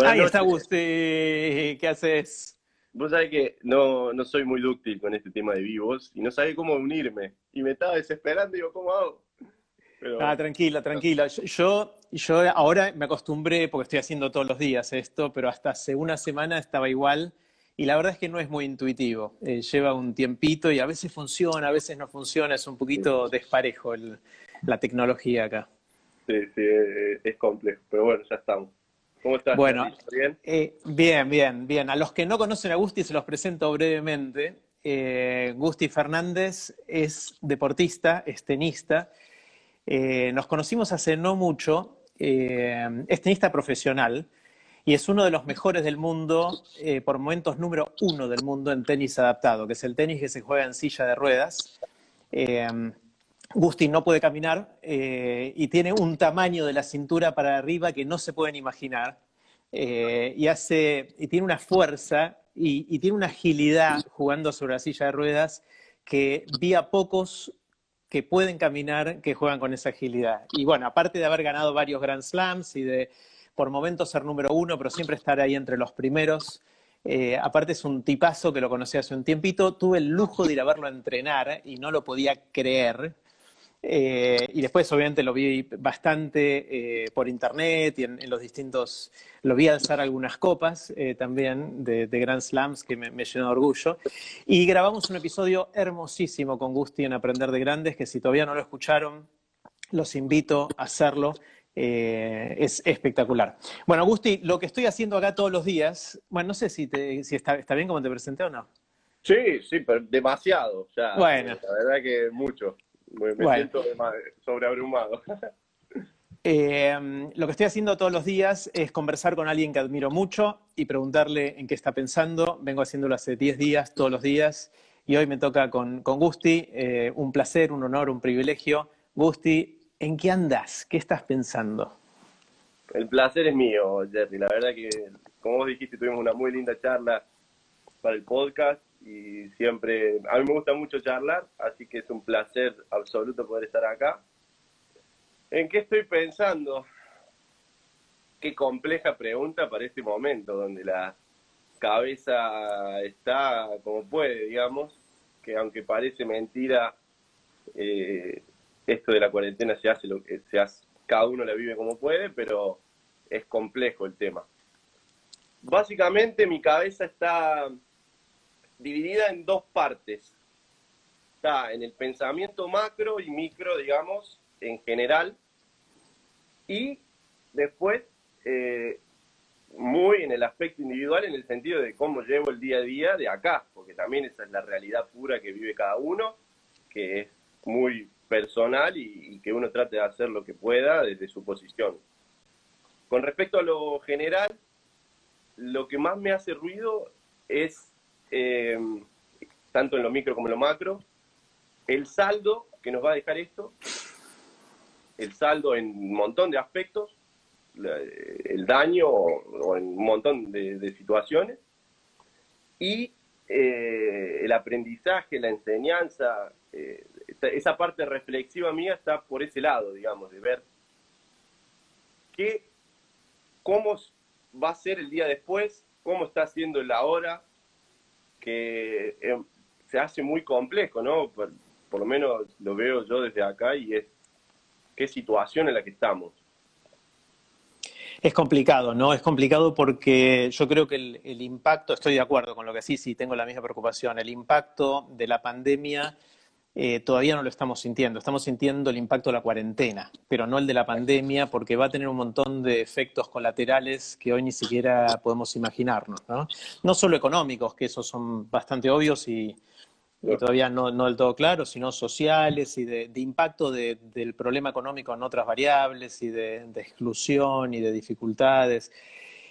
Ahí está Gusti, ¿qué haces? Vos sabés que no, no soy muy dúctil con este tema de vivos y no sabía cómo unirme. Y me estaba desesperando y digo, ¿cómo hago? Ah, tranquila, tranquila. Yo, yo, ahora me acostumbré, porque estoy haciendo todos los días esto, pero hasta hace una semana estaba igual. Y la verdad es que no es muy intuitivo. Eh, lleva un tiempito y a veces funciona, a veces no funciona. Es un poquito desparejo la tecnología acá. Sí, sí, es complejo. Pero bueno, ya estamos. ¿Cómo estás? Bueno, ¿Bien? Eh, bien, bien, bien. A los que no conocen a Gusti se los presento brevemente. Eh, Gusti Fernández es deportista, es tenista. Eh, nos conocimos hace no mucho. es tenista profesional y es uno de los mejores del mundo, por momentos número uno del mundo en tenis adaptado, que es el tenis que se juega en silla de ruedas. Gusti no puede caminar eh, y tiene un tamaño de la cintura para arriba que no se pueden imaginar. Eh, y, hace, y tiene una fuerza y, tiene una agilidad jugando sobre la silla de ruedas que vi a pocos que pueden caminar que juegan con esa agilidad. Y bueno, aparte de haber ganado varios Grand Slams y de por momentos ser número uno, pero siempre estar ahí entre los primeros, eh, aparte es un tipazo que lo conocí hace un tiempito, tuve el lujo de ir a verlo a entrenar y no lo podía creer. Eh, y después, obviamente, lo vi bastante eh, por internet y en, los distintos. Lo vi alzar algunas copas eh, también de, Grand Slams que me, llenó de orgullo. Y grabamos un episodio hermosísimo con Gusti en Aprender de Grandes, que si todavía no lo escucharon, los invito a hacerlo. es espectacular. Bueno, Gusti, lo que estoy haciendo acá todos los días, bueno, no sé si, si está, está bien como te presenté o no. Sí, sí, pero demasiado. bueno. La verdad que mucho. Me, siento sobreabrumado. Eh, lo que estoy haciendo todos los días es conversar con alguien que admiro mucho y preguntarle en qué está pensando. Vengo haciéndolo hace 10 días, todos los días, y hoy me toca con, con Gusti. Eh, un placer, un honor, un privilegio. Gusti, ¿en qué andas? ¿Qué estás pensando? El placer es mío, Jerry. La verdad que, como vos dijiste, tuvimos una muy linda charla para el podcast y siempre, a mí me gusta mucho charlar, así que es un placer absoluto poder estar acá. ¿En qué estoy pensando? Qué compleja pregunta para este momento, donde la cabeza está como puede, digamos, que aunque parece mentira, eh, esto de la cuarentena se hace lo que se hace, cada uno la vive como puede, pero es complejo el tema. Básicamente mi cabeza está dividida en dos partes. Está en el pensamiento macro y micro, digamos, en general, y después eh, muy en el aspecto individual, en el sentido de cómo llevo el día a día de acá, porque también esa es la realidad pura que vive cada uno, que es muy personal y, y que uno trate de hacer lo que pueda desde su posición. Con respecto a lo general, lo que más me hace ruido es eh, tanto en lo micro como en lo macro, el saldo que nos va a dejar esto, el saldo en un montón de aspectos, el daño o, en un montón de, situaciones, y eh, el aprendizaje, la enseñanza, eh, esa parte reflexiva mía está por ese lado, digamos, de ver qué, cómo va a ser el día después, cómo está siendo el ahora, que eh, se hace muy complejo, ¿no? Por, lo menos lo veo yo desde acá y es qué situación en la que estamos. Es complicado, ¿no? Es complicado porque yo creo que el, impacto, estoy de acuerdo con lo que sí, sí, tengo la misma preocupación, el impacto de la pandemia eh, todavía no lo estamos sintiendo, estamos sintiendo el impacto de la cuarentena, pero no el de la pandemia porque va a tener un montón de efectos colaterales que hoy ni siquiera podemos imaginarnos, ¿no? No solo económicos, que esos son bastante obvios y, y todavía no, no, del todo claro, sino sociales y de, impacto del problema económico en otras variables y de, exclusión y de dificultades.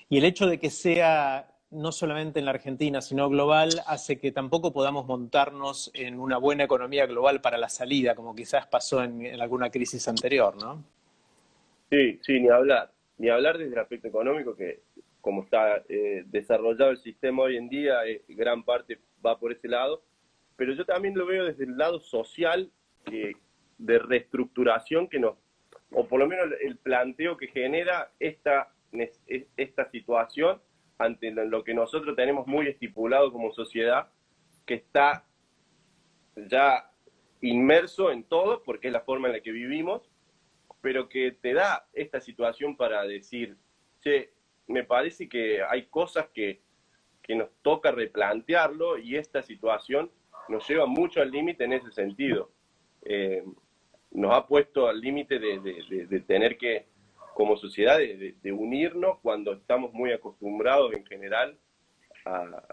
Y el hecho de que sea no solamente en la Argentina, sino global, hace que tampoco podamos montarnos en una buena economía global para la salida, como quizás pasó en, alguna crisis anterior, ¿no? Sí, sí, ni hablar. Ni hablar desde el aspecto económico, que como está eh, desarrollado el sistema hoy en día, eh, gran parte va por ese lado pero yo también lo veo desde el lado social de reestructuración que nos, o por lo menos el planteo que genera esta, esta situación ante lo que nosotros tenemos muy estipulado como sociedad, que está ya inmerso en todo, porque es la forma en la que vivimos, pero que te da esta situación para decir, che, me parece que hay cosas que, que nos toca replantearlo y esta situación nos lleva mucho al límite en ese sentido. Eh, nos ha puesto al límite de, tener que, como sociedad, de, unirnos cuando estamos muy acostumbrados en general a,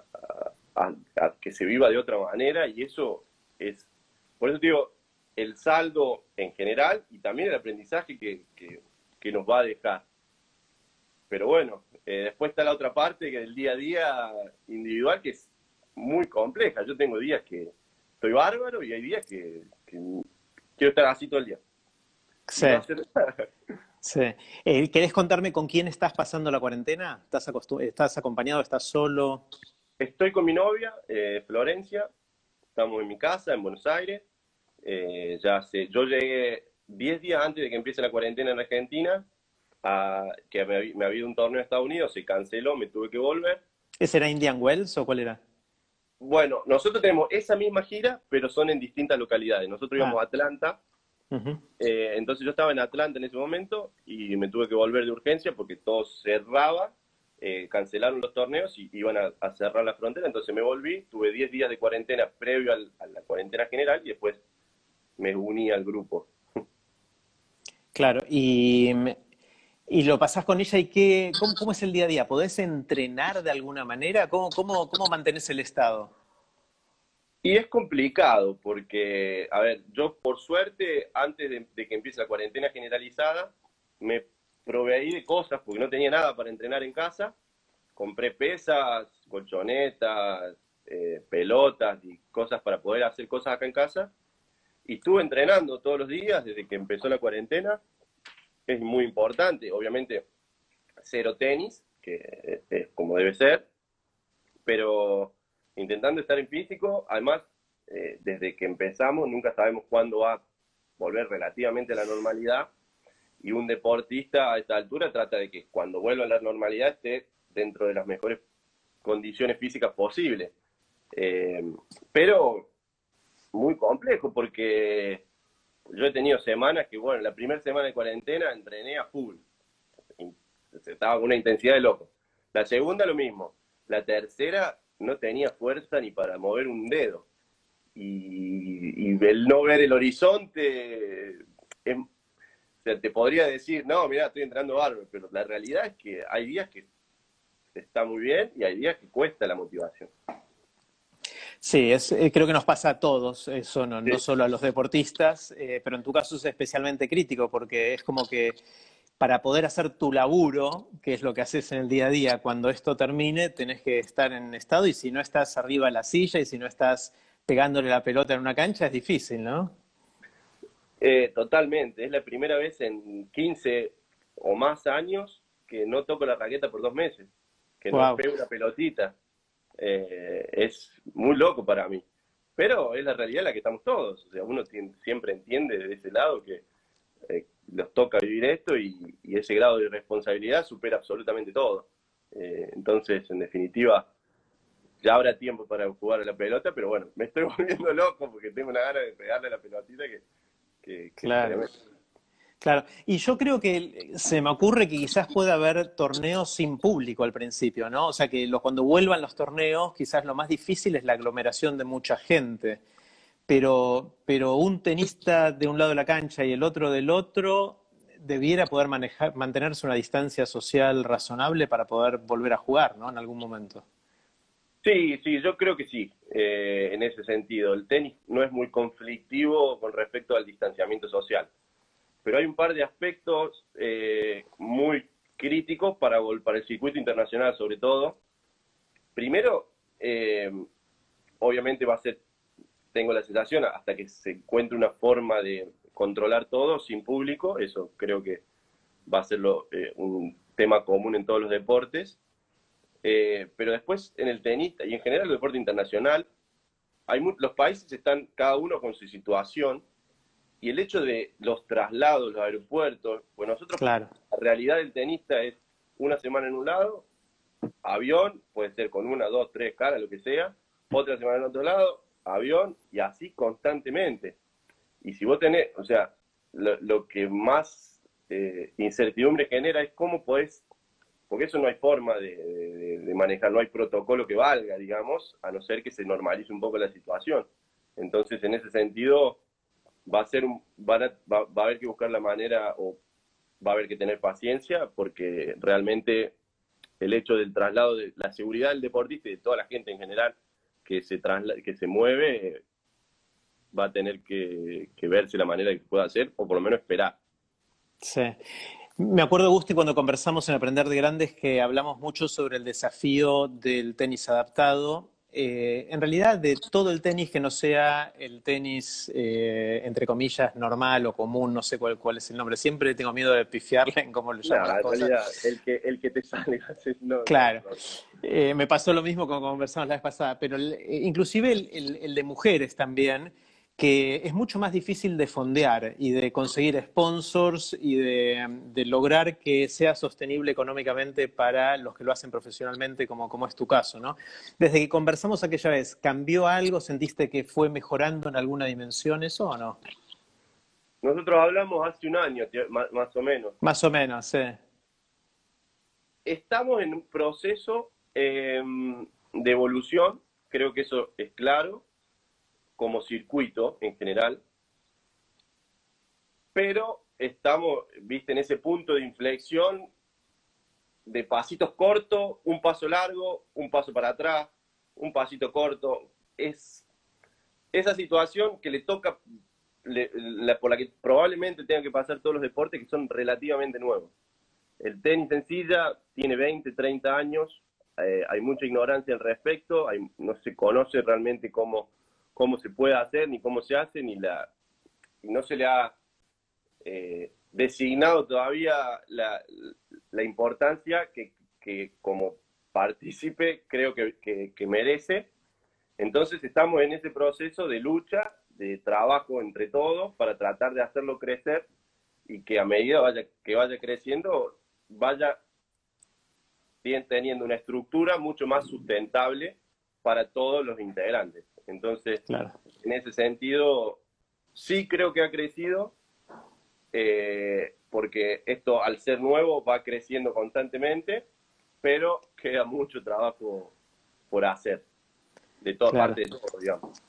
que se viva de otra manera y eso es, por eso digo, el saldo en general y también el aprendizaje que, nos va a dejar. Pero bueno, eh, después está la otra parte, que el día a día individual, que es muy compleja. Yo tengo días que estoy bárbaro y hay días que, quiero estar así todo el día. Sí. Sí. Eh, ¿Querés contarme con quién estás pasando la cuarentena? ¿Estás, ¿Estás acompañado? ¿Estás solo? Estoy con mi novia, eh, Florencia. Estamos en mi casa, en Buenos Aires. Eh, ya sé, yo llegué 10 días antes de que empiece la cuarentena en Argentina, a, que me, me había un torneo en Estados Unidos, se canceló, me tuve que volver. ¿Ese era Indian Wells o cuál era? Bueno, nosotros tenemos esa misma gira, pero son en distintas localidades. Nosotros íbamos ah. a Atlanta, eh, entonces yo estaba en Atlanta en ese momento y me tuve que volver de urgencia porque todo cerraba, eh, cancelaron los torneos y iban a, cerrar la frontera, entonces me volví, tuve 10 días de cuarentena previo a la cuarentena general y después me uní al grupo. Claro, y y lo pasás con ella y qué, cómo, es el día a día? ¿Podés entrenar de alguna manera? ¿Cómo, cómo, cómo mantenés el estado? Y es complicado porque, a ver, yo por suerte, antes de, que empiece la cuarentena generalizada, me proveí de cosas porque no tenía nada para entrenar en casa. Compré pesas, colchonetas, eh, pelotas y cosas para poder hacer cosas acá en casa. Y estuve entrenando todos los días desde que empezó la cuarentena es muy importante. Obviamente, cero tenis, que es como debe ser, pero intentando estar en físico, además, eh, desde que empezamos, nunca sabemos cuándo va a volver relativamente a la normalidad. Y un deportista a esta altura trata de que cuando vuelva a la normalidad esté dentro de las mejores condiciones físicas posibles. Eh, pero muy complejo porque yo he tenido semanas que, bueno, la primera semana de cuarentena entrené a full. Estaba con una intensidad de loco. La segunda lo mismo. La tercera no tenía fuerza ni para mover un dedo. Y, el no ver el horizonte, te podría decir, no, mira, estoy entrando bárbaro, pero la realidad es que hay días que está muy bien y hay días que cuesta la motivación. Sí, es, eh, creo que nos pasa a todos eso, no, solo a los deportistas, eh, pero en tu caso es especialmente crítico porque es como que para poder hacer tu laburo, que es lo que haces en el día a día, cuando esto termine, tenés que estar en estado y si no estás arriba de la silla y si no estás pegándole la pelota en una cancha, es difícil, ¿no? Eh, totalmente, es la primera vez en 15 o más años que no toco la raqueta por dos meses, que no pego una pelotita. Eh, es muy loco para mí. Pero es la realidad en la que estamos todos. O sea, uno siempre entiende de ese lado que eh, los toca vivir esto y, ese grado de responsabilidad supera absolutamente todo. Eh, entonces, en definitiva, ya habrá tiempo para jugar a la pelota, pero bueno, me estoy volviendo loco porque tengo una gana de pegarle a la pelotita que... claro. Claro, y yo creo que se me ocurre que quizás pueda haber torneos sin público al principio, ¿no? O sea, que cuando vuelvan los torneos, quizás lo más difícil es la aglomeración de mucha gente. Pero, pero un tenista de un lado de la cancha y el otro del otro debiera poder manejar, mantenerse una distancia social razonable para poder volver a jugar, ¿no? En algún momento. Sí, sí, yo creo que sí, eh, en ese sentido. El tenis no es muy conflictivo con respecto al distanciamiento social pero hay un par de aspectos eh, muy críticos para, para el circuito internacional sobre todo. Primero, eh, obviamente va a ser, tengo la sensación, hasta que se encuentre una forma de controlar todo sin público, eso creo que va a ser eh, un tema común en todos los deportes. pero después en el tenista y en general el deporte internacional, hay los países están cada uno con su situación y el hecho de los traslados, los aeropuertos, pues nosotros, la realidad del tenista es una semana en un lado, avión, puede ser con una, dos, tres caras, lo que sea, otra semana en otro lado, avión, y así constantemente. Y si vos tenés, o sea, lo, que más eh, incertidumbre genera es cómo podés, porque eso no hay forma de, manejar, no hay protocolo que valga, digamos, a no ser que se normalice un poco la situación. Entonces, en ese sentido, va a ser va, a, haber que buscar la manera o va a haber que tener paciencia porque realmente el hecho del traslado de la seguridad del deportista y de toda la gente en general que se que se mueve va a tener que, verse la manera que pueda hacer o por lo menos esperar. Sí. Me acuerdo, Gusti, cuando conversamos en Aprender de Grandes que hablamos mucho sobre el desafío del tenis adaptado eh, en realidad de todo el tenis que no sea el tenis, eh, entre comillas, normal o común, no sé cuál, cuál es el nombre. Siempre tengo miedo de pifiarle en cómo lo llaman el que, el que te sale. No, claro. Eh, me pasó lo mismo como conversamos la vez pasada, pero inclusive el de mujeres también que es mucho más difícil de fondear y de conseguir sponsors y de, lograr que sea sostenible económicamente para los que lo hacen profesionalmente, como, como es tu caso, ¿no? Desde que conversamos aquella vez, ¿cambió algo? ¿Sentiste que fue mejorando en alguna dimensión eso o no? Nosotros hablamos hace un año, más o menos. Más o menos, sí. Estamos en un proceso em, de evolución, creo que eso es claro como circuito en general, pero estamos, viste, en ese punto de inflexión de pasitos cortos, un paso largo, un paso para atrás, un pasito corto. Es esa situación que le toca, por la que probablemente tengan que pasar todos los deportes que son relativamente nuevos. El tenis en silla tiene 20, 30 años, eh, hay mucha ignorancia al respecto, no se conoce realmente cómo cómo se puede hacer, ni cómo se hace, ni no se le ha eh, designado todavía la, importancia que, como partícipe creo que, merece. Entonces estamos en ese proceso de lucha, de trabajo entre todos para tratar de hacerlo crecer y que a medida que vaya creciendo vaya teniendo una estructura mucho más sustentable para todos los integrantes. Entonces, en ese sentido, sí creo que ha crecido, eh, porque esto al ser nuevo va creciendo constantemente, pero queda mucho trabajo por hacer, de todas partes, digamos.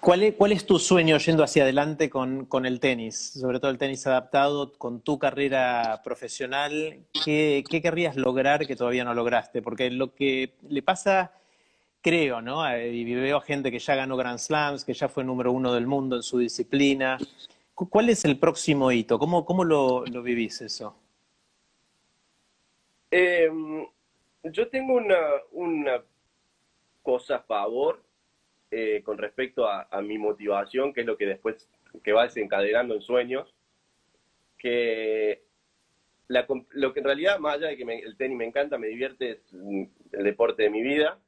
¿Cuál es, ¿Cuál es, tu sueño yendo hacia adelante con, el tenis? Sobre todo el tenis adaptado, con tu carrera profesional, ¿qué, ¿qué, querrías lograr que todavía no lograste? Porque lo que le pasa creo, ¿no? Y veo gente que ya ganó Grand Slams, que ya fue número uno del mundo en su disciplina. ¿Cuál es el próximo hito? ¿Cómo, lo, vivís eso? Em, yo tengo una, cosa a favor eh, con respecto a, mi motivación, que es lo que después que va desencadenando en sueños, que lo que en realidad, más allá de que el tenis me encanta, me divierte, es el deporte de mi vida,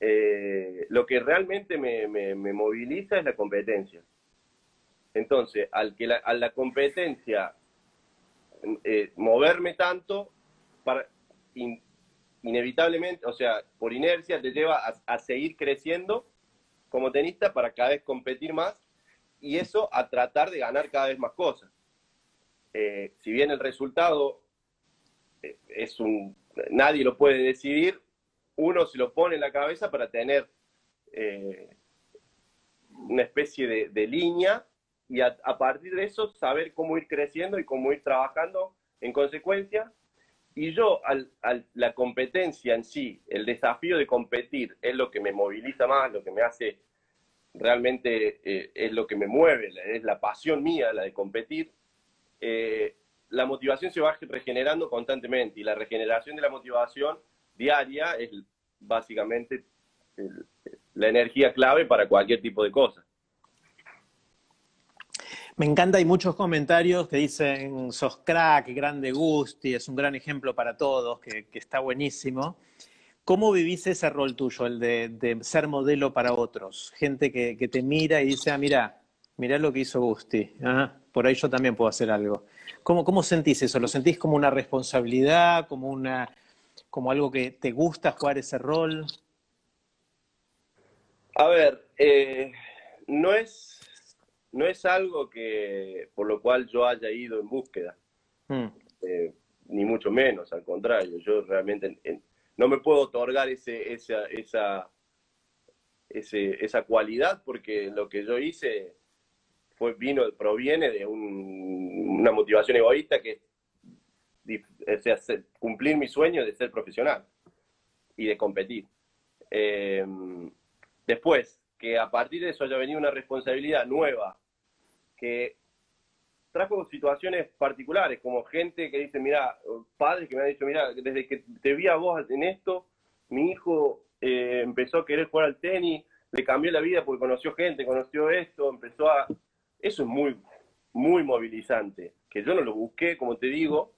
eh, lo que realmente me, moviliza es la competencia. Entonces, al que la, a la competencia eh, moverme tanto, para, inevitablemente, o sea, por inercia te lleva a, seguir creciendo como tenista para cada vez competir más y eso a tratar de ganar cada vez más cosas. eh, si bien el resultado eh, es un, nadie lo puede decidir, uno se lo pone en la cabeza para tener eh, una especie de, línea y a, partir de eso saber cómo ir creciendo y cómo ir trabajando en consecuencia. Y yo, al, la competencia en sí, el desafío de competir es lo que me moviliza más, lo que me hace realmente, es lo que me mueve, es la pasión mía, la de competir. Eh, la motivación se va regenerando constantemente y la regeneración de la motivación diaria es básicamente la energía clave para cualquier tipo de cosa. Me encanta, hay muchos comentarios que dicen, sos crack, grande Gusti, es un gran ejemplo para todos, que, está buenísimo. ¿Cómo vivís ese rol tuyo, el de, ser modelo para otros? Gente que, te mira y dice, ah, mira, mira lo que hizo Gusti. Ah, por ahí yo también puedo hacer algo. ¿Cómo, ¿Cómo sentís eso? ¿Lo sentís como una responsabilidad, como, una, como algo que te gusta jugar ese rol? A ver, eh, no, es, no es algo que por lo cual yo haya ido en búsqueda, hmm. eh, ni mucho menos, al contrario, yo realmente no me puedo otorgar ese, esa, esa, esa cualidad porque lo que yo hice vino, proviene de una motivación egoísta que es cumplir mi sueño de ser profesional y de competir. Em, después, que a partir de eso haya venido una responsabilidad nueva, que trajo situaciones particulares, como gente que dice, mira, padres que me han dicho, mira, desde que te vi a vos en esto, mi hijo eh, empezó a querer jugar al tenis, le cambió la vida porque conoció gente, conoció esto, empezó a, eso es muy, muy movilizante, que yo no lo busqué, como te digo,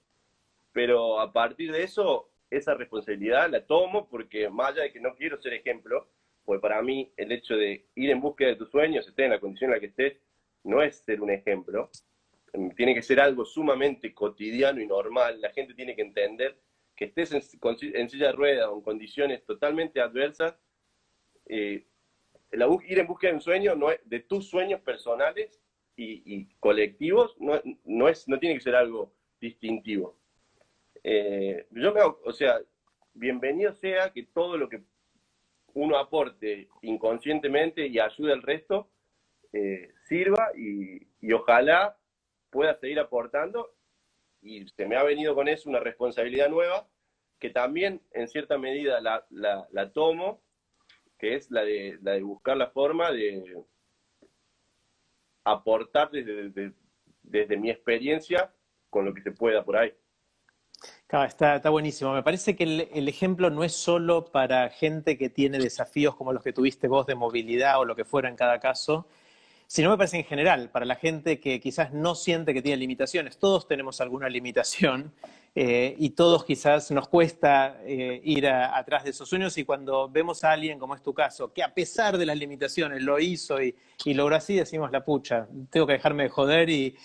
pero a partir de eso, esa responsabilidad la tomo porque más allá de que no quiero ser ejemplo, pues para mí el hecho de ir en búsqueda de tus sueños, estés en la condición en la que estés, no es ser un ejemplo, tiene que ser algo sumamente cotidiano y normal, la gente tiene que entender que estés en, silla de ruedas o en condiciones totalmente adversas, eh, ir en búsqueda de un sueño, no es, de tus sueños personales, y, colectivos no, no, es, no tiene que ser algo distintivo. Eh, yo me o sea, bienvenido sea que todo lo que uno aporte inconscientemente y ayude al resto eh, sirva y, y, ojalá pueda seguir aportando y se me ha venido con eso una responsabilidad nueva que también en cierta medida la, la, la tomo, que es la de, la de buscar la forma de, aportar desde, desde, mi experiencia con lo que se pueda por ahí. Claro, está, está buenísimo. Me parece que el, ejemplo no es solo para gente que tiene desafíos como los que tuviste vos de movilidad o lo que fuera en cada caso, sino me parece en general, para la gente que quizás no siente que tiene limitaciones. Todos tenemos alguna limitación eh, y todos quizás nos cuesta eh, ir atrás de esos sueños y cuando vemos a alguien, como es tu caso, que a pesar de las limitaciones lo hizo y, logró así, decimos la pucha, tengo que dejarme de joder y,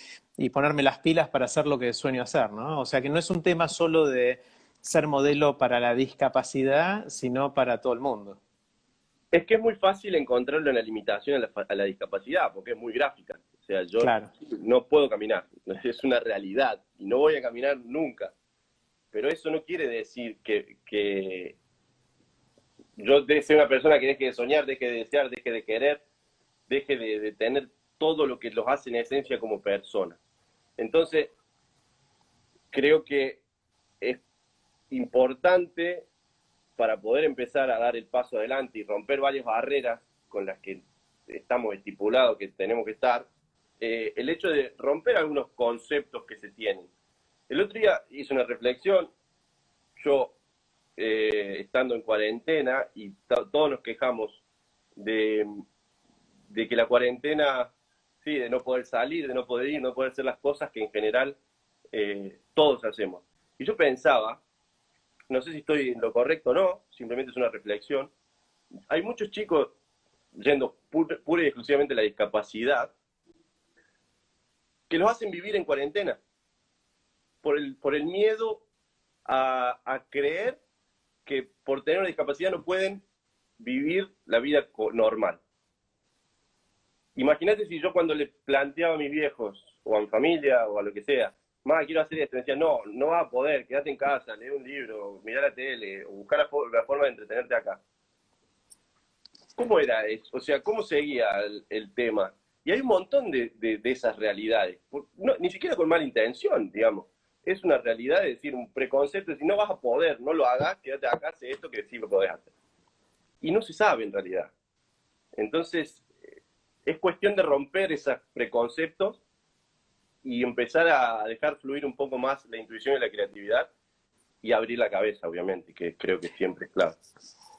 ponerme las pilas para hacer lo que sueño hacer, ¿no? O sea que no es un tema solo de ser modelo para la discapacidad, sino para todo el mundo. Es que es muy fácil encontrarlo en la limitación a la, discapacidad, porque es muy gráfica. O sea, yo no puedo caminar, es una realidad y no voy a caminar nunca. Pero eso no quiere decir que, que yo sea una persona que deje de soñar, deje de desear, deje de querer, deje de, tener todo lo que los hace en esencia como persona. Entonces, creo que es importante para poder empezar a dar el paso adelante y romper varias barreras con las que estamos estipulados que tenemos que estar, eh, el hecho de romper algunos conceptos que se tienen. El otro día hice una reflexión, yo eh, estando en cuarentena y todos nos quejamos de, que la cuarentena, de no poder salir, de no poder ir, no poder hacer las cosas que en general eh, todos hacemos. Y yo pensaba, no sé si estoy en lo correcto o no, simplemente es una reflexión, hay muchos chicos yendo pura y exclusivamente la discapacidad que los hacen vivir en cuarentena por el, por el miedo a, a creer que por tener una discapacidad no pueden vivir la vida normal. Imagínate si yo cuando le planteaba a mis viejos, o a mi familia, o a lo que sea, más quiero hacer esto, me decía, no, no vas a poder, quédate en casa, lee un libro, mira la tele, o buscar la, forma de entretenerte acá. ¿Cómo era eso? O sea, ¿cómo seguía el, tema? Y hay un montón de, de, esas realidades, ni siquiera con mala intención, digamos. Es una realidad de decir, un preconcepto, de decir, no vas a poder, no lo hagas, quédate acá, sé esto que sí lo podés hacer. Y no se sabe en realidad. Entonces, es cuestión de romper esos preconceptos y empezar a dejar fluir un poco más la intuición y la creatividad y abrir la cabeza, obviamente, que creo que siempre es clave.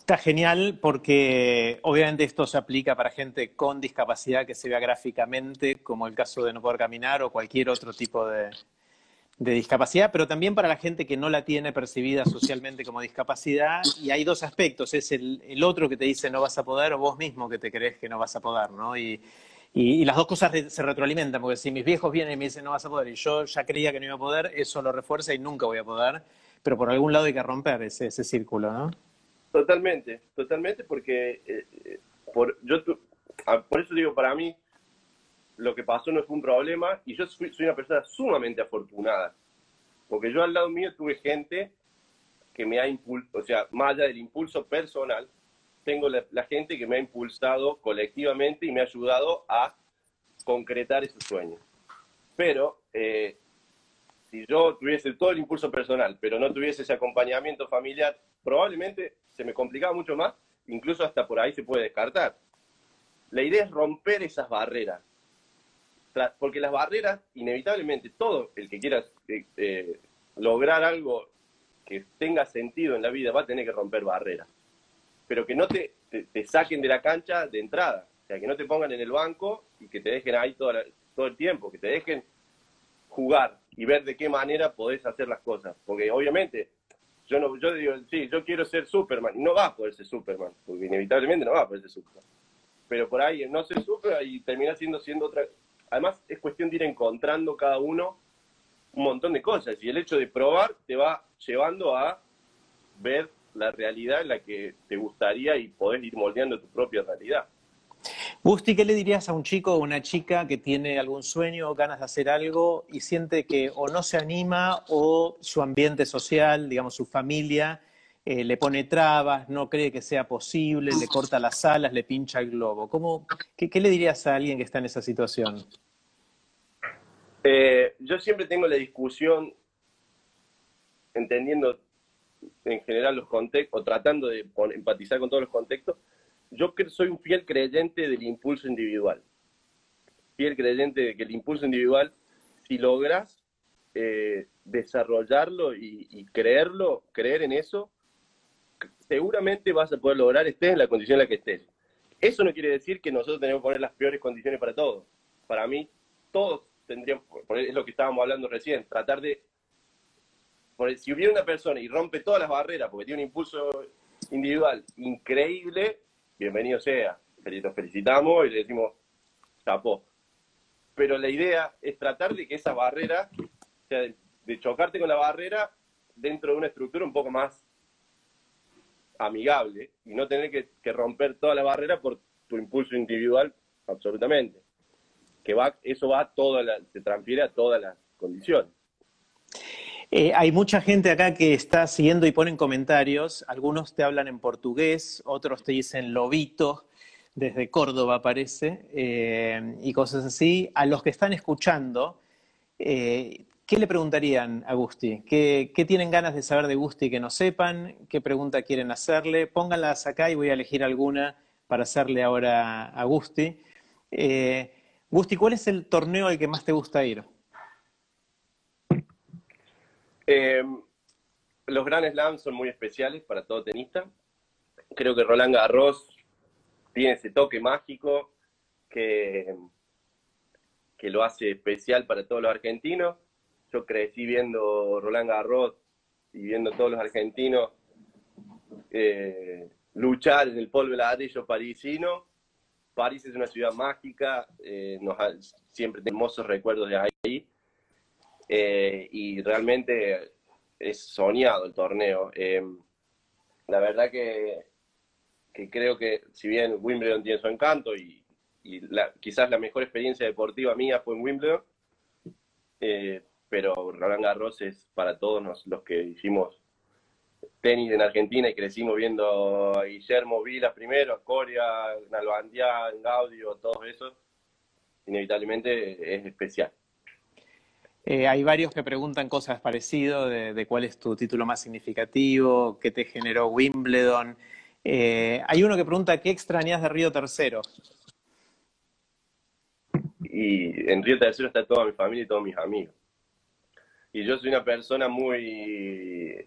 Está genial porque obviamente esto se aplica para gente con discapacidad que se vea gráficamente, como el caso de no poder caminar o cualquier otro tipo de, de discapacidad, pero también para la gente que no la tiene percibida socialmente como discapacidad. Y hay dos aspectos, es el, otro que te dice no vas a poder o vos mismo que te crees que no vas a poder, ¿no? Y, y, las dos cosas se retroalimentan, porque si mis viejos vienen y me dicen no vas a poder y yo ya creía que no iba a poder, eso lo refuerza y nunca voy a poder, pero por algún lado hay que romper ese, ese círculo, ¿no? Totalmente, totalmente, porque eh, eh, por, yo, por eso digo, para mí, lo que pasó no fue un problema y yo soy, una persona sumamente afortunada. Porque yo al lado mío tuve gente que me ha impulsado, o sea, más allá del impulso personal, tengo la, gente que me ha impulsado colectivamente y me ha ayudado a concretar esos sueños. Pero eh, si yo tuviese todo el impulso personal, pero no tuviese ese acompañamiento familiar, probablemente se me complicaba mucho más, incluso hasta por ahí se puede descartar. La idea es romper esas barreras, porque las barreras, inevitablemente, todo el que quiera eh, eh, lograr algo que tenga sentido en la vida va a tener que romper barreras. Pero que no te, te, saquen de la cancha de entrada. O sea, que no te pongan en el banco y que te dejen ahí todo, todo el tiempo, que te dejen jugar y ver de qué manera podés hacer las cosas. Porque obviamente, yo no yo digo, sí, yo quiero ser Superman, y no va a poder ser Superman, porque inevitablemente no va a poder ser Superman. Pero por ahí no ser Superman y termina siendo, siendo otra, además es cuestión de ir encontrando cada uno un montón de cosas y el hecho de probar te va llevando a ver la realidad en la que te gustaría y podés ir moldeando tu propia realidad. Busti, ¿qué le dirías a un chico o una chica que tiene algún sueño o ganas de hacer algo y siente que o no se anima o su ambiente social, digamos su familia, eh, le pone trabas, no cree que sea posible, le corta las alas, le pincha el globo. ¿Cómo, qué, le dirías a alguien que está en esa situación? Eh, yo siempre tengo la discusión, entendiendo en general los contextos, o tratando de empatizar con todos los contextos, yo soy un fiel creyente del impulso individual. Fiel creyente de que el impulso individual, si logras eh, desarrollarlo y, y, creerlo, creer en eso, seguramente vas a poder lograr, estés en la condición en la que estés. Eso no quiere decir que nosotros tenemos que poner las peores condiciones para todos. Para mí, todos tendríamos, es lo que estábamos hablando recién, tratar de, si hubiera una persona y rompe todas las barreras porque tiene un impulso individual increíble, bienvenido sea. Lo felicitamos y le decimos, chapó. Pero la idea es tratar de que esa barrera, o sea, de chocarte con la barrera dentro de una estructura un poco más amigable y no tener que, romper toda la barrera por tu impulso individual, absolutamente. Que va, eso va toda la, se transfiere a todas las condiciones. Eh, hay mucha gente acá que está siguiendo y ponen comentarios. Algunos te hablan en portugués, otros te dicen lobito, desde Córdoba parece, eh, y cosas así. A los que están escuchando, eh, ¿Qué le preguntarían a Gusti? ¿Qué, tienen ganas de saber de Gusti que no sepan? ¿Qué pregunta quieren hacerle? Pónganlas acá y voy a elegir alguna para hacerle ahora a Gusti. Eh, Gusti, ¿cuál es el torneo al que más te gusta ir? Eh, los Grand Slams son muy especiales para todo tenista. Creo que Roland Garros tiene ese toque mágico que, que lo hace especial para todos los argentinos yo crecí viendo Roland Garros y viendo todos los argentinos eh, luchar en el polvo de ladrillo parisino. París es una ciudad mágica, eh, nos siempre tenemos hermosos recuerdos de ahí. Eh, y realmente es soñado el torneo. la verdad que, creo que si bien Wimbledon tiene su encanto y, quizás la mejor experiencia deportiva mía fue en Wimbledon, pero Roland Garros es para todos los que hicimos tenis en Argentina y crecimos viendo a Guillermo Vilas primero, a Coria, Nalbandián, Gaudio, todos esos, inevitablemente es especial. Eh, hay varios que preguntan cosas parecidas de, cuál es tu título más significativo, qué te generó Wimbledon. Eh, hay uno que pregunta qué extrañas de Río Tercero. Y en Río Tercero está toda mi familia y todos mis amigos. Y yo soy una persona muy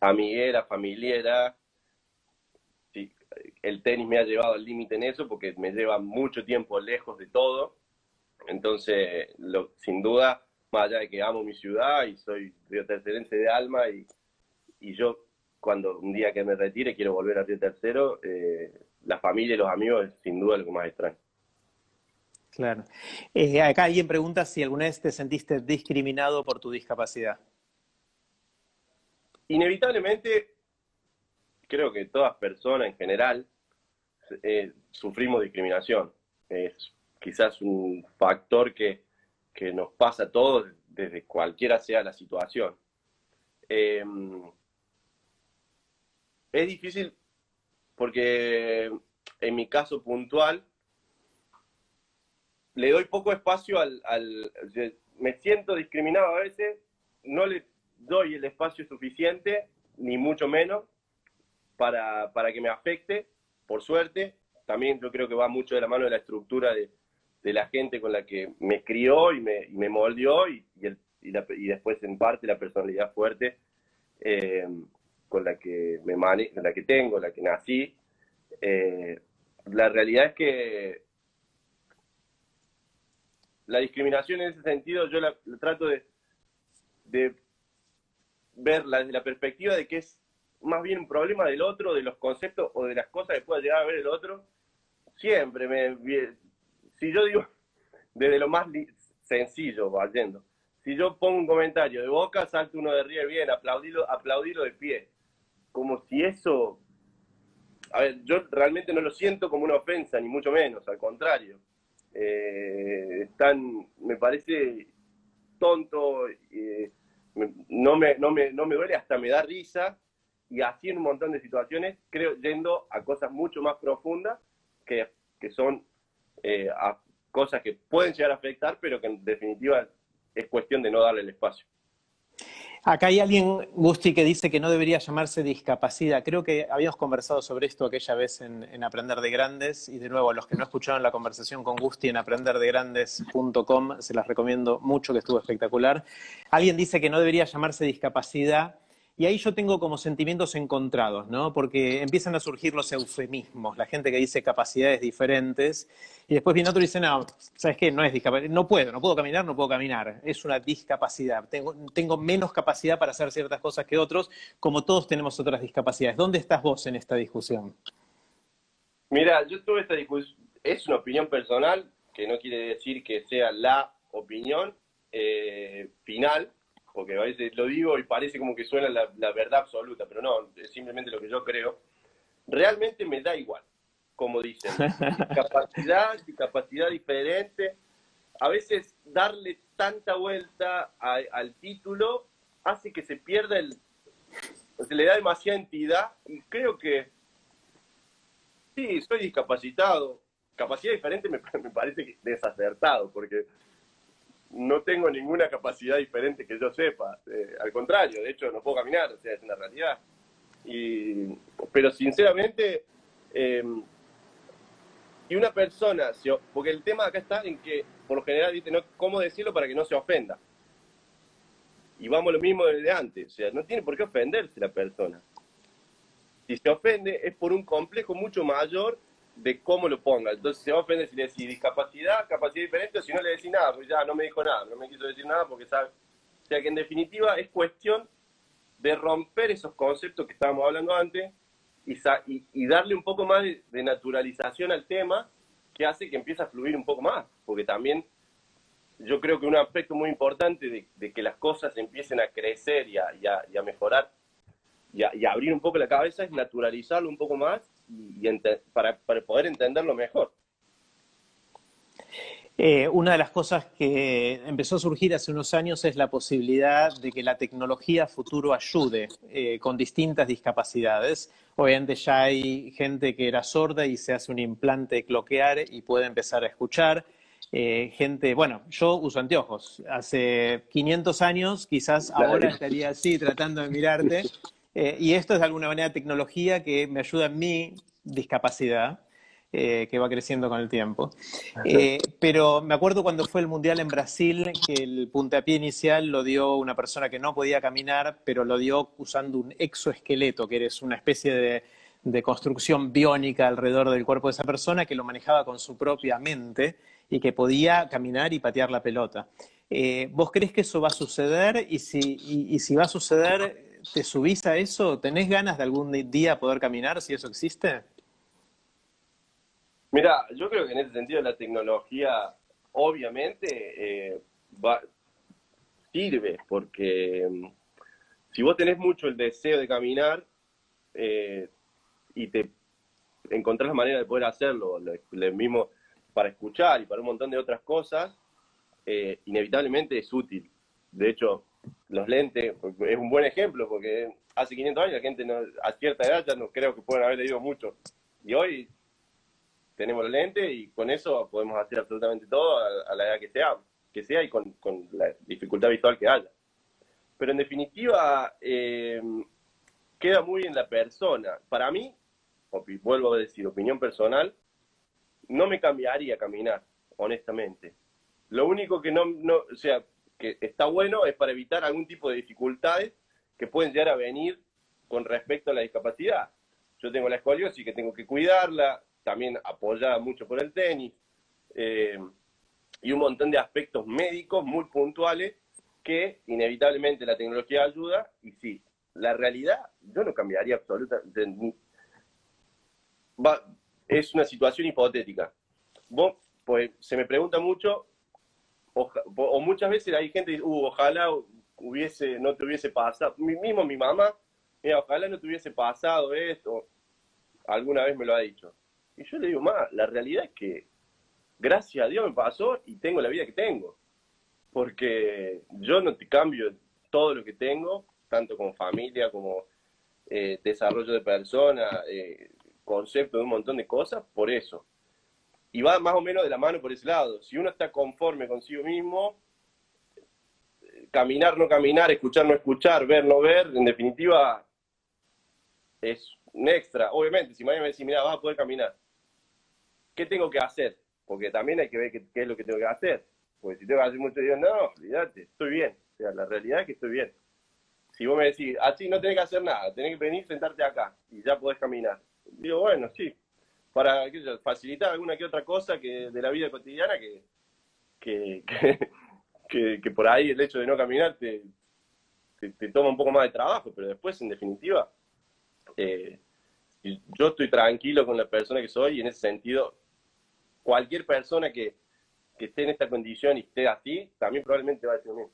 amiguera, familiera. el tenis me ha llevado al límite en eso porque me lleva mucho tiempo lejos de todo. Entonces, sin duda, más allá de que amo mi ciudad y soy río tercerense de alma y, yo cuando un día que me retire quiero volver a Río Tercero, eh, la familia y los amigos es sin duda que más extraño. Claro. Eh, acá alguien pregunta si alguna vez te sentiste discriminado por tu discapacidad. Inevitablemente, creo que todas personas en general eh, sufrimos discriminación. Es quizás un factor que, nos pasa a todos desde cualquiera sea la situación. Em, es difícil porque en mi caso puntual le doy poco espacio al, al, Me siento discriminado a veces, no le doy el espacio suficiente, ni mucho menos, para, que me afecte, por suerte. También yo creo que va mucho de la mano de la estructura de, la gente con la que me crió y me, y me moldeó y, y, después en parte la personalidad fuerte eh, con la que me mane la que tengo, la que nací. Eh, la realidad es que la discriminación en ese sentido yo la, trato de, verla desde la perspectiva de que es más bien un problema del otro, de los conceptos o de las cosas que pueda llegar a ver el otro, siempre me... Si yo digo, desde lo más sencillo, vayendo, si yo pongo un comentario de boca, salta uno de River bien, aplaudirlo, aplaudirlo de pie. Como si eso... A ver, yo realmente no lo siento como una ofensa, ni mucho menos, al contrario. Eh, me parece tonto, eh, no me, no, me, no me duele, hasta me da risa, y así en un montón de situaciones, creo, yendo a cosas mucho más profundas, que, que son eh, cosas que pueden llegar a afectar, pero que en definitiva es cuestión de no darle el espacio. Acá hay alguien, Gusti, que dice que no debería llamarse discapacidad. Creo que habíamos conversado sobre esto aquella vez en, Aprender de Grandes y de nuevo, los que no escucharon la conversación con Gusti en aprenderdegrandes.com, se las recomiendo mucho, que estuvo espectacular. Alguien dice que no debería llamarse discapacidad y ahí yo tengo como sentimientos encontrados, ¿no? Porque empiezan a surgir los eufemismos, la gente que dice capacidades diferentes, y después viene otro y dice, no, ¿sabes qué? No es discapacidad, no puedo, no puedo caminar, no puedo caminar, es una discapacidad, tengo, menos capacidad para hacer ciertas cosas que otros, como todos tenemos otras discapacidades. ¿Dónde estás vos en esta discusión? Mira, yo tuve esta discusión, es una opinión personal, que no quiere decir que sea la opinión eh, final, porque a veces lo digo y parece como que suena la, verdad absoluta, pero no, es simplemente lo que yo creo. Realmente me da igual, como dicen. Capacidad, capacidad diferente. A veces darle tanta vuelta al título hace que se pierda el... Se le da demasiada entidad y creo que sí, soy discapacitado. Capacidad diferente me, me parece desacertado, porque no tengo ninguna capacidad diferente que yo sepa. Eh, al contrario, de hecho no puedo caminar, o sea, es una realidad. Y, pero sinceramente, eh, y una persona, porque el tema acá está en que, por lo general, dice, no, ¿cómo decirlo para que no se ofenda? Y vamos lo mismo desde antes, o sea, no tiene por qué ofenderse la persona. Si se ofende es por un complejo mucho mayor de cómo lo ponga. Entonces se va a ofender si le decís discapacidad, capacidad diferente, o si no le decís nada, pues ya no me dijo nada, no me quiso decir nada porque sabe. O sea que en definitiva es cuestión de romper esos conceptos que estábamos hablando antes y, y, darle un poco más de, naturalización al tema que hace que empiece a fluir un poco más. Porque también yo creo que un aspecto muy importante de, que las cosas empiecen a crecer y a, y a, mejorar y a abrir un poco la cabeza es naturalizarlo un poco más y, para, poder entenderlo mejor. Eh, una de las cosas que empezó a surgir hace unos años es la posibilidad de que la tecnología futuro ayude eh, con distintas discapacidades. Obviamente ya hay gente que era sorda y se hace un implante cloquear y puede empezar a escuchar. Eh, gente, bueno, yo uso anteojos. Hace 500 años, quizás ahora estaría así tratando de mirarte. y esto es de alguna manera tecnología que me ayuda en mi discapacidad. Eh, que va creciendo con el tiempo. Eh, pero me acuerdo cuando fue el Mundial en Brasil, que el puntapié inicial lo dio una persona que no podía caminar, pero lo dio usando un exoesqueleto, que es una especie de, construcción biónica alrededor del cuerpo de esa persona que lo manejaba con su propia mente y que podía caminar y patear la pelota. Eh, ¿Vos crees que eso va a suceder? Y si, y si va a suceder, ¿te subís a eso? ¿Tenés ganas de algún día poder caminar si eso existe? Mira, yo creo que en ese sentido la tecnología obviamente eh, sirve, porque mm, si vos tenés mucho el deseo de caminar eh, y te encontrás la manera de poder hacerlo, lo, mismo para escuchar y para un montón de otras cosas, eh, inevitablemente es útil. De hecho, los lentes es un buen ejemplo, porque hace 500 años la gente a cierta edad ya no creo que puedan haber leído mucho. Y hoy tenemos los lentes y con eso podemos hacer absolutamente todo a, la edad que sea, que sea y con, la dificultad visual que haya. Pero en definitiva, eh, queda muy en la persona. Para mí, vuelvo a decir, opinión personal, no me cambiaría caminar, honestamente. Lo único que no, no, o sea, que está bueno es para evitar algún tipo de dificultades que pueden llegar a venir con respecto a la discapacidad. Yo tengo la escoliosis que tengo que cuidarla, también apoyada mucho por el tenis, eh, y un montón de aspectos médicos muy puntuales que inevitablemente la tecnología ayuda, y sí, la realidad yo no cambiaría absolutamente. es una situación hipotética. Vos, pues se me pregunta mucho, o, muchas veces hay gente que dice, uh, ojalá hubiese, no te hubiese pasado, mismo mi mamá, mira, ojalá no te hubiese pasado esto, alguna vez me lo ha dicho. Y yo le digo, más, la realidad es que gracias a Dios me pasó y tengo la vida que tengo. Porque yo no te cambio todo lo que tengo, tanto como familia, como eh, desarrollo de persona, eh, concepto de un montón de cosas, por eso. Y va más o menos de la mano por ese lado. Si uno está conforme consigo mismo, caminar, no caminar, escuchar, no escuchar, ver, no ver, en definitiva, es un extra. Obviamente, si mañana me decís, mira, vas a poder caminar, ¿qué tengo que hacer? Porque también hay que ver qué, es lo que tengo que hacer. Porque si tengo que hacer mucho, digo, no, olvídate, estoy bien. O sea, la realidad es que estoy bien. Si vos me decís, así no tenés que hacer nada, tenés que venir, sentarte acá y ya podés caminar. Digo, bueno, sí, para facilitar alguna que otra cosa que de la vida cotidiana que, que, que, por ahí el hecho de no caminar te, te, toma un poco más de trabajo, pero después, en definitiva, eh, yo estoy tranquilo con la persona que soy y en ese sentido cualquier persona que, esté en esta condición y esté así, también probablemente va a decir lo mismo.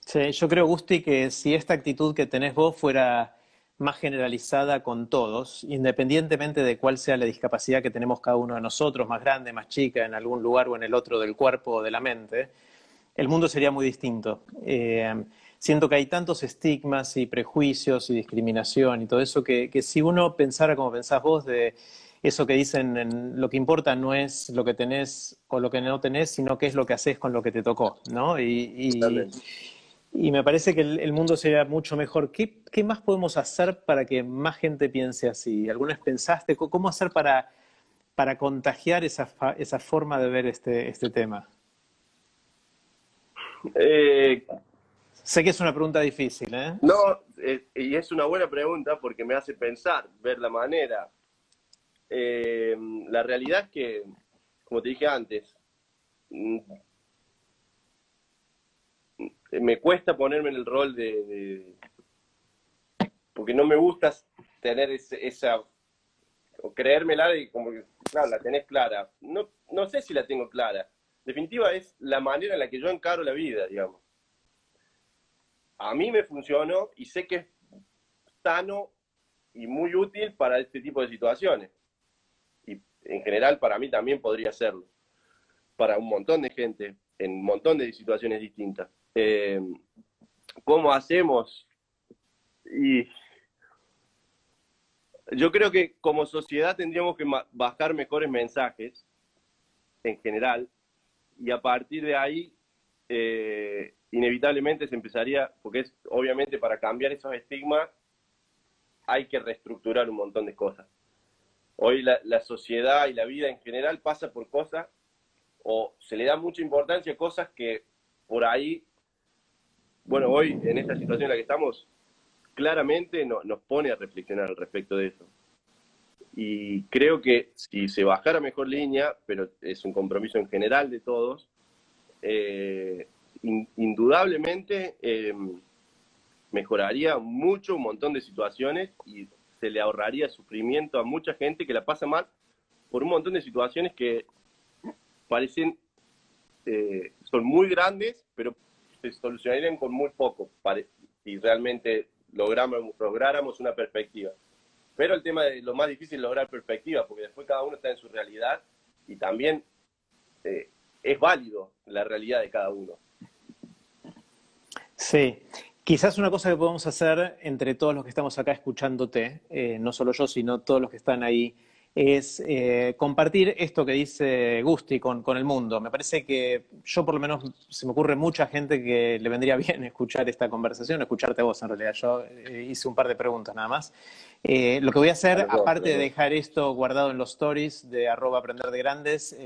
Sí, yo creo, Gusti, que si esta actitud que tenés vos fuera más generalizada con todos, independientemente de cuál sea la discapacidad que tenemos cada uno de nosotros, más grande, más chica, en algún lugar o en el otro del cuerpo o de la mente, el mundo sería muy distinto. Eh, siento que hay tantos estigmas y prejuicios y discriminación y todo eso que, si uno pensara como pensás vos de eso que dicen, lo que importa no es lo que tenés o lo que no tenés, sino qué es lo que haces con lo que te tocó, ¿no? Me parece que el, mundo sería mucho mejor. ¿Qué, ¿Qué, más podemos hacer para que más gente piense así? ¿Alguna vez pensaste cómo hacer para, para contagiar esa, esa forma de ver este, este tema? Eh, sé que es una pregunta difícil, ¿eh? No, eh, y es una buena pregunta porque me hace pensar, ver la manera eh, la realidad es que, como te dije antes, mm, me cuesta ponerme en el rol de, porque no me gusta tener esa o creérmela y como que claro, la tenés clara. No, no sé si la tengo clara. definitiva es la manera en la que yo encaro la vida, digamos. A mí me funcionó y sé que es sano y muy útil para este tipo de situaciones en general para mí también podría serlo. para un montón de gente en un montón de situaciones distintas. Eh, ¿Cómo hacemos? Y yo creo que como sociedad tendríamos que bajar mejores mensajes en general y a partir de ahí eh, inevitablemente se empezaría, porque es obviamente para cambiar esos estigmas hay que reestructurar un montón de cosas. Hoy la, la, sociedad y la vida en general pasa por cosas o se le da mucha importancia a cosas que por ahí, bueno, hoy en esta situación en la que estamos, claramente no, nos pone a reflexionar al respecto de eso. Y creo que si se bajara mejor línea, pero es un compromiso en general de todos, eh, indudablemente eh, mejoraría mucho un montón de situaciones y se le ahorraría sufrimiento a mucha gente que la pasa mal por un montón de situaciones que parecen, eh, son muy grandes, pero se solucionarían con muy poco, si realmente logramos, lográramos una perspectiva. Pero el tema de lo más difícil es lograr perspectiva, porque después cada uno está en su realidad y también eh, es válido la realidad de cada uno. Sí, quizás una cosa que podemos hacer entre todos los que estamos acá escuchándote, eh, no solo yo, sino todos los que están ahí, es eh, compartir esto que dice Gusti con, con, el mundo. Me parece que yo por lo menos se me ocurre mucha gente que le vendría bien escuchar esta conversación, escucharte a vos en realidad. Yo eh, hice un par de preguntas nada más. Eh, lo que voy a hacer, aparte de dejar esto guardado en los stories de arroba aprender de grandes,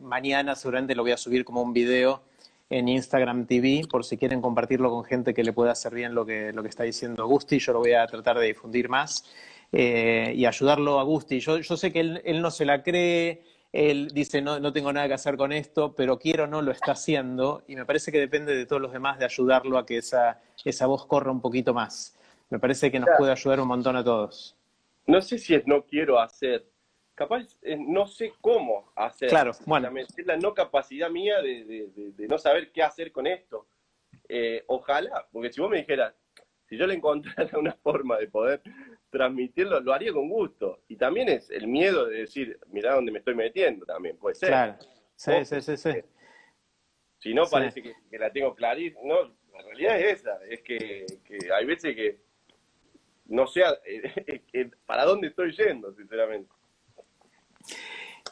mañana seguramente lo voy a subir como un video en Instagram TV por si quieren compartirlo con gente que le pueda hacer bien lo que, lo que está diciendo Gusti. Yo lo voy a tratar de difundir más. Eh, y ayudarlo a Gusti. Yo, yo sé que él, no se la cree, él dice no, no tengo nada que hacer con esto, pero quiero o no lo está haciendo y me parece que depende de todos los demás de ayudarlo a que esa, esa voz corra un poquito más. Me parece que nos puede ayudar un montón a todos. No sé si es no quiero hacer, capaz no sé cómo hacer. Claro, bueno. Es la no capacidad mía de, de, no saber qué hacer con esto. Eh, ojalá, porque si vos me dijeras, si yo le encontrara una forma de poder transmitirlo, lo haría con gusto. Y también es el miedo de decir, mira dónde me estoy metiendo también, puede ser. Claro, sí, sí, sí, sí. Si no, parece que, la tengo clarísima. No, la realidad es esa, es que, hay veces que no sé para dónde estoy yendo, sinceramente.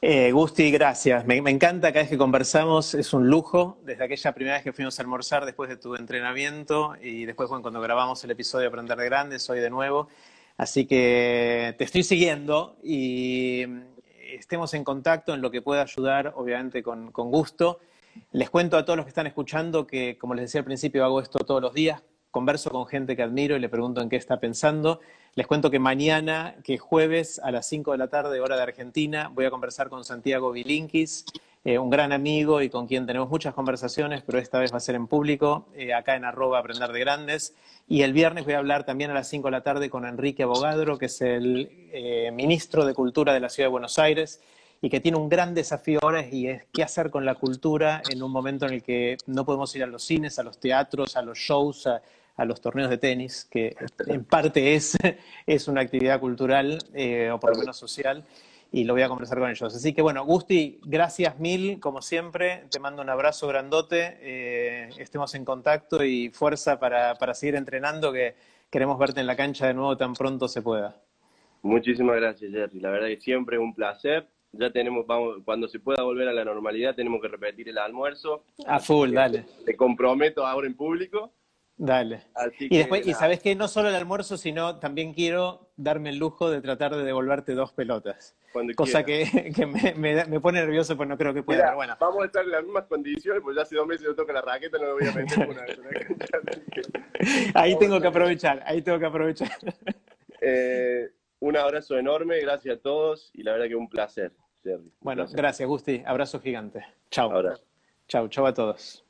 Eh, Gusti, gracias. Me, encanta cada vez que conversamos, es un lujo. Desde aquella primera vez que fuimos a almorzar después de tu entrenamiento y después cuando grabamos el episodio de Aprender de Grandes, hoy de nuevo. Así que te estoy siguiendo y estemos en contacto en lo que pueda ayudar, obviamente con, con gusto. Les cuento a todos los que están escuchando que, como les decía al principio, hago esto todos los días converso con gente que admiro y le pregunto en qué está pensando. Les cuento que mañana, que jueves a las 5 de la tarde, hora de Argentina, voy a conversar con Santiago Vilinkis, eh, un gran amigo y con quien tenemos muchas conversaciones, pero esta vez va a ser en público, eh, acá en arroba aprender de grandes. Y el viernes voy a hablar también a las 5 de la tarde con Enrique Abogadro, que es el eh, ministro de Cultura de la Ciudad de Buenos Aires y que tiene un gran desafío ahora y es qué hacer con la cultura en un momento en el que no podemos ir a los cines, a los teatros, a los shows, a los torneos de tenis, que en parte es, es una actividad cultural eh, o por lo menos social, y lo voy a conversar con ellos. Así que bueno, Gusti, gracias mil, como siempre, te mando un abrazo grandote, eh, estemos en contacto y fuerza para, para seguir entrenando, que queremos verte en la cancha de nuevo tan pronto se pueda. Muchísimas gracias, Jerry. La verdad que siempre es un placer. Ya tenemos, vamos, cuando se pueda volver a la normalidad, tenemos que repetir el almuerzo. A full, dale. Te comprometo ahora en público. Dale. y después, y sabes que no solo el almuerzo, sino también quiero darme el lujo de tratar de devolverte dos pelotas. cosa que, que me, me, pone nervioso, pues no creo que pueda. pero bueno. Vamos a estar en las mismas condiciones, pues ya hace dos meses yo toco la raqueta, no me voy a meter una, Ahí tengo que aprovechar, ahí tengo que aprovechar. Eh, un abrazo enorme, gracias a todos y la verdad que un placer, Bueno, gracias, Gusti. Abrazo gigante. Chao. Chao, chao a todos.